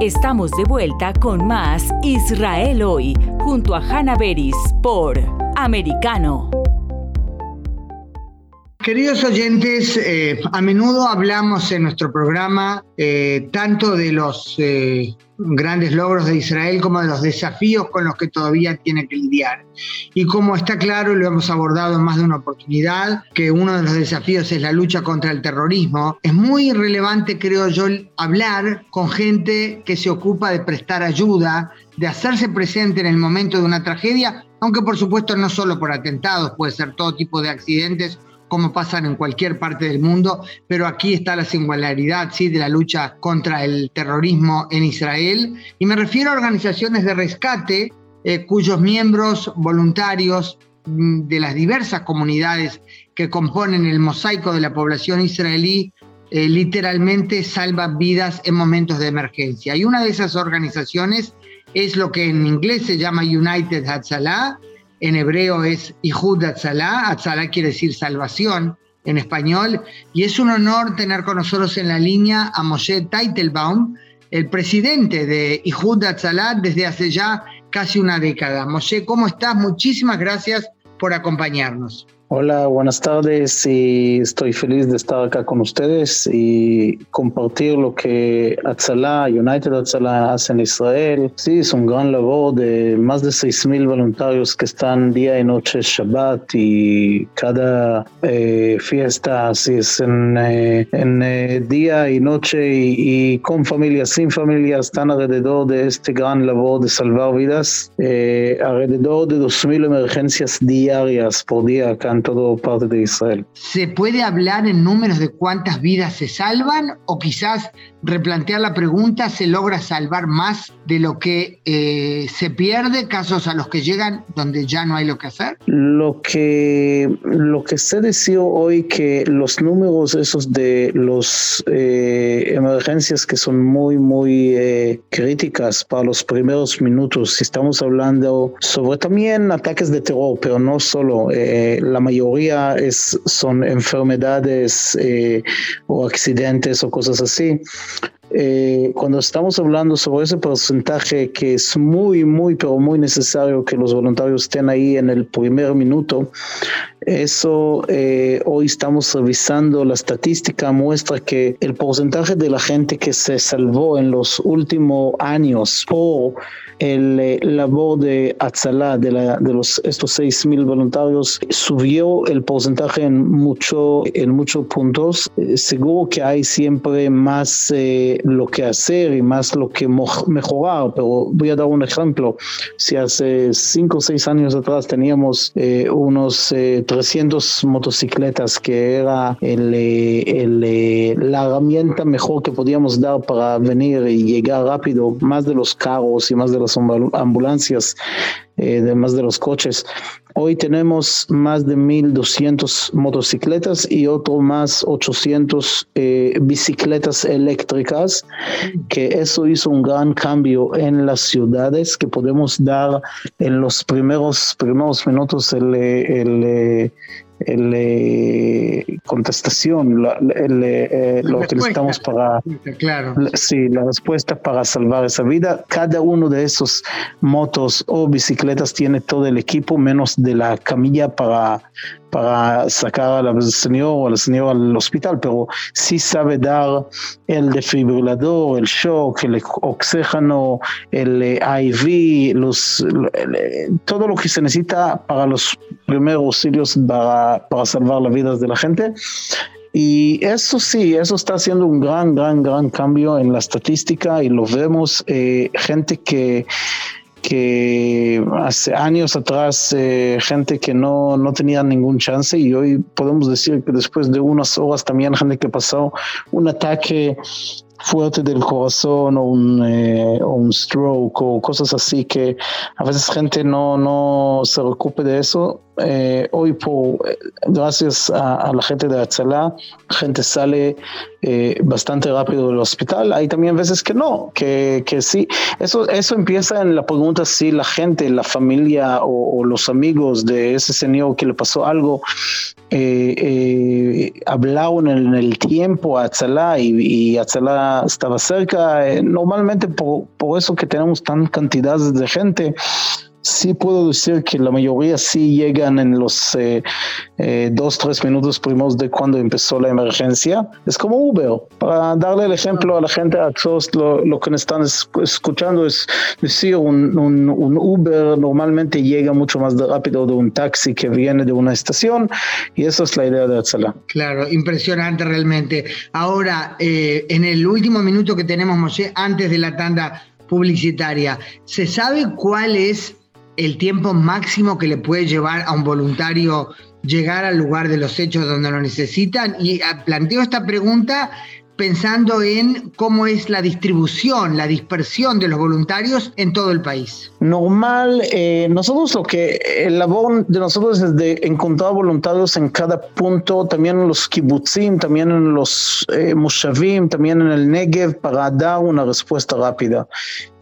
Estamos de vuelta con más Israel hoy, junto a Hannah Beris por Americano. Queridos oyentes, eh, a menudo hablamos en nuestro programa eh, tanto de los eh, grandes logros de Israel como de los desafíos con los que todavía tiene que lidiar. Y como está claro, lo hemos abordado en más de una oportunidad, que uno de los desafíos es la lucha contra el terrorismo, es muy relevante, creo yo, hablar con gente que se ocupa de prestar ayuda, de hacerse presente en el momento de una tragedia, aunque por supuesto no solo por atentados, puede ser todo tipo de accidentes como pasan en cualquier parte del mundo, pero aquí está la singularidad ¿sí? de la lucha contra el terrorismo en Israel. Y me refiero a organizaciones de rescate eh, cuyos miembros voluntarios mm, de las diversas comunidades que componen el mosaico de la población israelí eh, literalmente salvan vidas en momentos de emergencia. Y una de esas organizaciones es lo que en inglés se llama United Hatzalah, en hebreo es Ihud Atzalah, Atzalah quiere decir salvación en español, y es un honor tener con nosotros en la línea a Moshe Teitelbaum, el presidente de Ihud Atzalah desde hace ya casi una década. Moshe, ¿cómo estás? Muchísimas gracias por acompañarnos. Hola, buenas tardes y estoy feliz de estar acá con ustedes y compartir lo que Atzala, United Atzala hace en Israel. Sí, es un gran labor de más de 6.000 voluntarios que están día y noche Shabbat y cada eh, fiesta así es en, eh, en eh, día y noche y, con familias, sin familias, están alrededor de este gran labor de salvar vidas. alrededor de 2.000 emergencias diarias por día acá en todo parte de Israel. ¿Se puede hablar en números de cuántas vidas se salvan o quizás replantear la pregunta, ¿se logra salvar más de lo que eh, se pierde, casos a los que llegan donde ya no hay lo que hacer? Lo que, lo que se decidió hoy que los números esos de las eh, emergencias que son muy, muy eh, críticas para los primeros minutos, si estamos hablando sobre también ataques de terror, pero no solo, la mayoría es, son enfermedades o accidentes o cosas así. Eh, cuando estamos hablando sobre ese porcentaje que es muy, muy, pero muy necesario que los voluntarios estén ahí en el primer minuto, eso eh, hoy estamos revisando la estadística, muestra que el porcentaje de la gente que se salvó en los últimos años por el eh, labor de Atzalá, de, la, de los, estos 6.000 voluntarios, subió el porcentaje en, mucho, en muchos puntos. Eh, seguro que hay siempre más lo que hacer y más lo que mejorar, pero voy a dar un ejemplo. Si hace 5 o 6 años atrás teníamos unos 300 motocicletas, que era el, el, la herramienta mejor que podíamos dar para venir y llegar rápido, más de los carros y más de las ambulancias, eh, más de los coches. Hoy tenemos más de 1.200 motocicletas y otro más 800 eh, bicicletas eléctricas, que eso hizo un gran cambio en las ciudades que podemos dar en los primeros, primeros minutos el, el, el, eh, contestación, la, eh, lo utilizamos para claro. sí, la respuesta para salvar esa vida. Cada uno de esos motos o bicicletas tiene todo el equipo menos de la camilla para para sacar al señor o a la señora al hospital, pero sí sabe dar el defibrilador, el shock, el oxígeno, el eh, IV, los, todo lo que se necesita para los primeros auxilios para, para salvar las vidas de la gente. Y eso sí, eso está haciendo un gran, gran, gran cambio en la estadística y lo vemos, eh, gente que que hace años atrás eh, gente que no, no tenía ningún chance y hoy podemos decir que después de unas horas también gente que pasó un ataque fuerte del corazón o un, eh, un stroke o cosas así que a veces gente no, no se ocupe de eso eh, hoy por, gracias a, la gente de Atzalá, gente sale eh, bastante rápido del hospital. Hay también veces que no, que, que sí. Eso, eso empieza en la pregunta si la gente, la familia o, los amigos de ese señor que le pasó algo eh, hablaron en el tiempo a Atzalá y, y Atzalá estaba cerca. normalmente por, por eso que tenemos tan cantidades de gente sí puedo decir que la mayoría sí llegan en los eh, eh, dos, tres minutos primeros de cuando empezó la emergencia. Es como Uber. Para darle el ejemplo a la gente, a todos lo, lo que están escuchando es decir, un, un, un, Uber normalmente llega mucho más rápido de un taxi que viene de una estación y eso es la idea de Atzala. Claro, impresionante realmente. Ahora, eh, en el último minuto que tenemos, Moshe, antes de la tanda publicitaria, ¿se sabe cuál es el tiempo máximo que le puede llevar a un voluntario llegar al lugar de los hechos donde lo necesitan? Y ah, planteo esta pregunta pensando en cómo es la distribución, la dispersión de los voluntarios en todo el país. Normal, eh, nosotros lo que el labor de nosotros es de encontrar voluntarios en cada punto, también en los kibbutzim, también en los eh, mushavim, también en el Negev, para dar una respuesta rápida.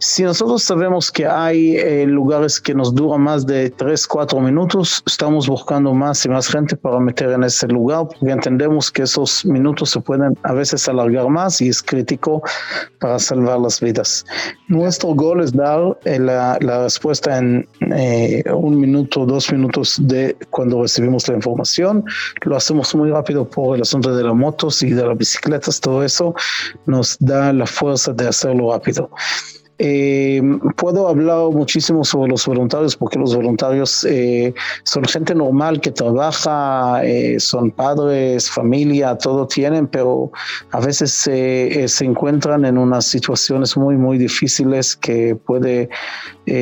Si nosotros sabemos que hay eh, lugares que nos duran más de 3, 4 minutos, estamos buscando más y más gente para meter en ese lugar, porque entendemos que esos minutos se pueden a veces alargar más y es crítico para salvar las vidas. Nuestro gol es dar eh, la, respuesta en eh, un minuto, dos minutos de cuando recibimos la información. Lo hacemos muy rápido por el asunto de las motos y de las bicicletas, todo eso nos da la fuerza de hacerlo rápido. Eh, puedo hablar muchísimo sobre los voluntarios porque los voluntarios eh, son gente normal que trabaja, eh, son padres, familia, todo tienen, pero a veces se encuentran en unas situaciones muy, muy difíciles que puede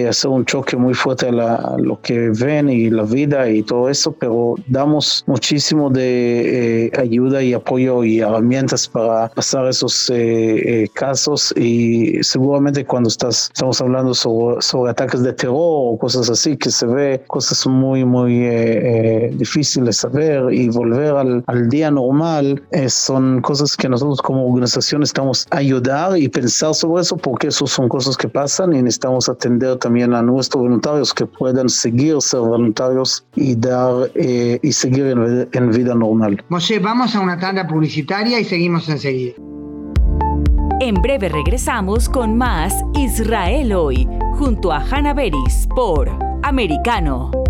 hacer un choque muy fuerte a, lo que ven y la vida y todo eso, pero damos muchísimo de ayuda y apoyo y herramientas para pasar esos casos. Y seguramente cuando estamos hablando sobre, ataques de terror o cosas así, que se ve cosas muy, muy eh, eh, difíciles de saber y volver al, día normal eh, son cosas que nosotros como organización estamos a ayudar y pensar sobre eso porque eso son cosas que pasan y necesitamos atender también a nuestros voluntarios que puedan seguir ser voluntarios y dar y seguir en, en vida normal. Moshe, vamos a una tanda publicitaria y seguimos enseguida. En breve regresamos con más Israel hoy, junto a Hannah Beris por Americano.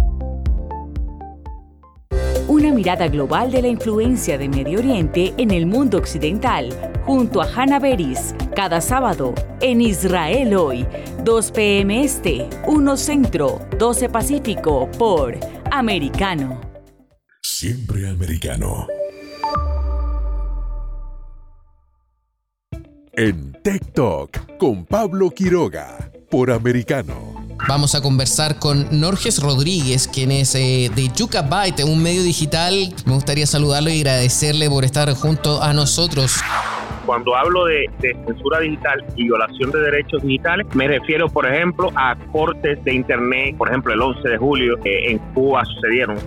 Una mirada global de la influencia de Medio Oriente en el mundo occidental, junto a Hannah Beris, cada sábado en Israel hoy, 2 p.m. Este, 1 Centro, 12 Pacífico, por Americano. Siempre americano. en Talk con Pablo Quiroga por Americano. Vamos a conversar con Norges Rodríguez, quien es eh, de Yucabyte, un medio digital. Me gustaría saludarlo y agradecerle por estar junto a nosotros. Cuando hablo de, censura digital y violación de derechos digitales, me refiero, por ejemplo, a cortes de Internet, por ejemplo, el 11 de julio en Cuba sucedieron.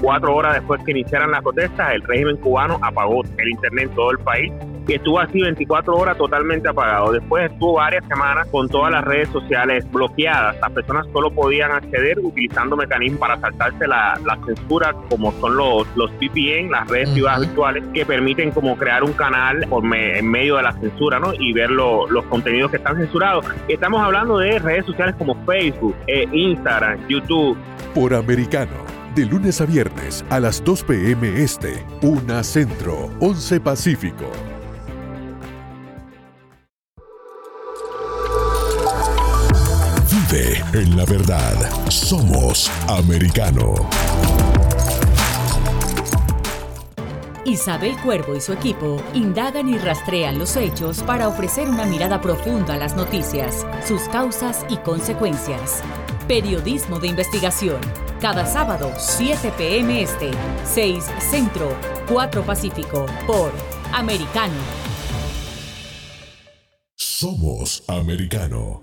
Cuatro horas después que iniciaran las protestas, el régimen cubano apagó el Internet en todo el país y estuvo así 24 horas totalmente apagado. Después estuvo varias semanas con todas las redes sociales bloqueadas. Las personas solo podían acceder utilizando mecanismos para saltarse la, censura, como son los, los VPN, las redes privadas virtuales, que permiten como crear un canal por en medio de la censura ¿no? y ver los contenidos que están censurados. Estamos hablando de redes sociales como Facebook, eh, Instagram, YouTube. Por americano de lunes a viernes a las 2 p.m. Este, 1 Centro, 11 Pacífico. en la verdad. Somos americano. Isabel Cuervo y su equipo indagan y rastrean los hechos para ofrecer una mirada profunda a las noticias, sus causas y consecuencias. Periodismo de investigación. Cada sábado, 7 p.m. Este, 6 Centro, 4 Pacífico, por Americano. Somos americano.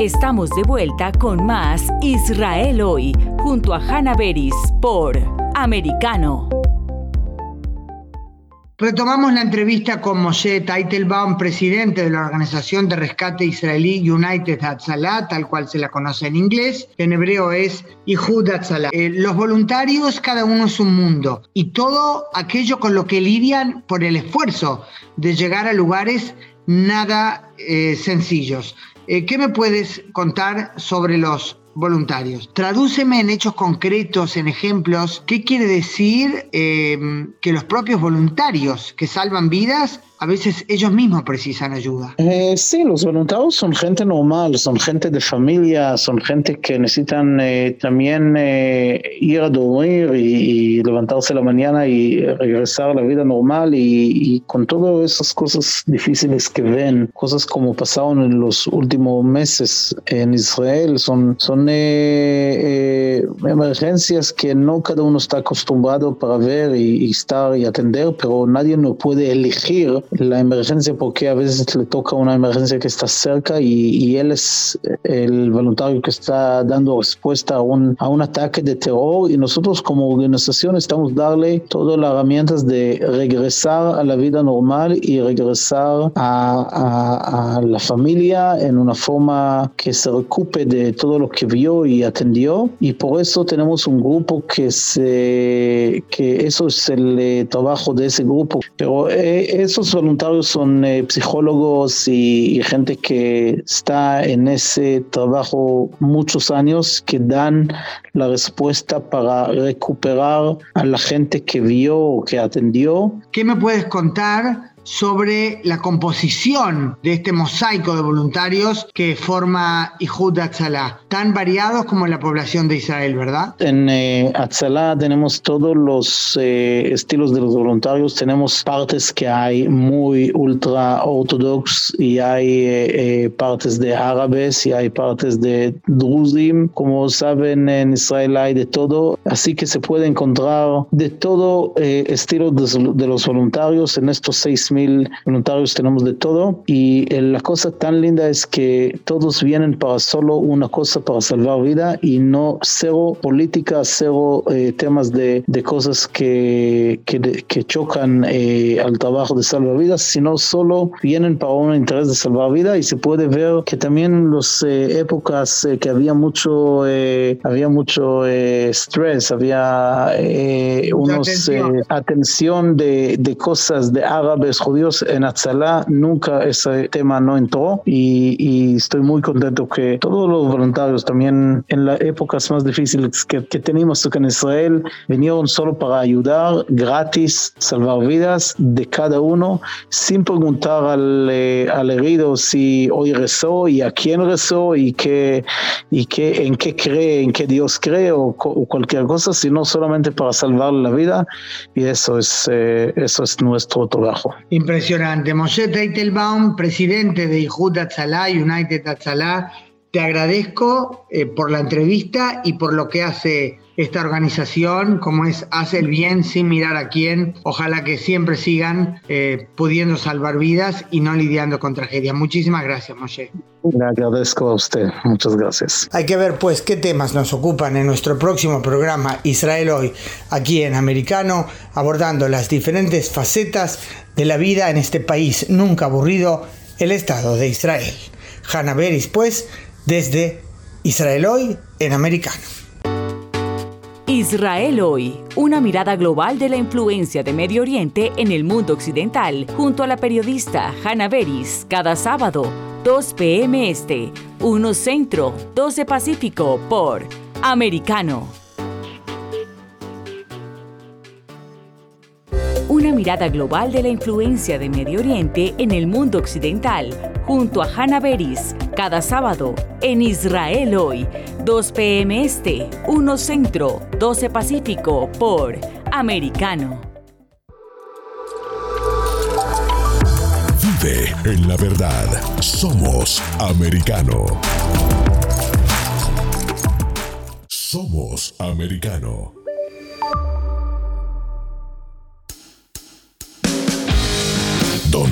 Estamos de vuelta con más Israel hoy, junto a Hannah Beris por Americano. Retomamos la entrevista con Moshe Teitelbaum, presidente de la organización de rescate israelí United Hatzalah, tal cual se la conoce en inglés. En hebreo es Ihud Hatzalah. Eh, los voluntarios, cada uno es un mundo y todo aquello con lo que lidian por el esfuerzo de llegar a lugares nada eh, sencillos. Eh, ¿Qué me puedes contar sobre los voluntarios? Tradúceme en hechos concretos, en ejemplos, ¿qué quiere decir eh, que los propios voluntarios que salvan vidas a veces ellos mismos precisan ayuda. Eh, sí, los voluntarios son gente normal, son gente de familia, son gente que necesitan eh, también eh, ir a dormir y, levantarse la mañana y regresar a la vida normal y, con todas esas cosas difíciles que ven, cosas como pasaron en los últimos meses en Israel, son, son emergencias que no cada uno está acostumbrado para ver y estar y atender, pero nadie no puede elegir la emergencia porque a veces le toca una emergencia que está cerca y, él es el voluntario que está dando respuesta a un, a un ataque de terror. Y nosotros como organización estamos darle todas las herramientas de regresar a la vida normal y regresar a, a, la familia en una forma que se recupere de todo lo que vio y atendió. Y por eso tenemos un grupo que se que eso es el eh, trabajo de ese grupo. Pero eh, esos voluntarios son eh, psicólogos y, gente que está en ese trabajo muchos años que dan la respuesta para recuperar a la gente que vio o que atendió. ¿Qué me puedes contar sobre la composición de este mosaico de voluntarios que forma Ihud Atzalá, tan variados como la población de Israel, ¿verdad? En eh, Atzalá tenemos todos los eh, estilos de los voluntarios, tenemos partes que hay muy ultra ortodox y hay eh, eh, partes de árabes y hay partes de druzim, como saben en Israel hay de todo, así que se puede encontrar de todo estilo de, de los voluntarios en estos seis mil voluntarios, tenemos de todo. Y eh, la cosa tan linda es que todos vienen para solo una cosa, para salvar vida y no cero política, cero eh, temas de, de, cosas que, que, que chocan eh, al trabajo de salvar vidas, sino solo vienen para un interés de salvar vida y se puede ver que también en las épocas que había mucho, había mucho estrés, había unos atención, atención de, de cosas de árabes judíos en Atzalá nunca ese tema no entró y, estoy muy contento que todos los voluntarios también en las épocas más difíciles que, que tenemos en Israel vinieron solo para ayudar gratis, salvar vidas de cada uno sin preguntar al, eh, al herido si hoy rezó y a quién rezó y, qué, y qué, en qué cree, en qué Dios cree o, cualquier cosa, sino solamente para salvar la vida y eso es, eh, eso es nuestro trabajo. Impresionante. Moshe Teitelbaum, presidente de Ihud Atzalá, United Atzalá, te agradezco eh, por la entrevista y por lo que hace esta organización, como es Hace el Bien sin mirar a quién. Ojalá que siempre sigan eh, pudiendo salvar vidas y no lidiando con tragedias. Muchísimas gracias, Moshe. Le agradezco a usted. Muchas gracias. Hay que ver, pues, qué temas nos ocupan en nuestro próximo programa Israel Hoy, aquí en Americano, abordando las diferentes facetas de la vida en este país nunca aburrido, el Estado de Israel. Hanna Beris, pues, desde Israel Hoy en Americano. Israel hoy, una mirada global de la influencia de Medio Oriente en el mundo occidental, junto a la periodista Hanna Beris, cada sábado, 2 p.m. Este, 1 Centro, 12 Pacífico, por Americano. Una mirada global de la influencia de Medio Oriente en el mundo occidental, junto a Hanna Beris, cada sábado, en Israel hoy, 2 p.m. Este, 1 Centro, 12 Pacífico por Americano. Vive en la verdad. Somos Americano. Somos Americano.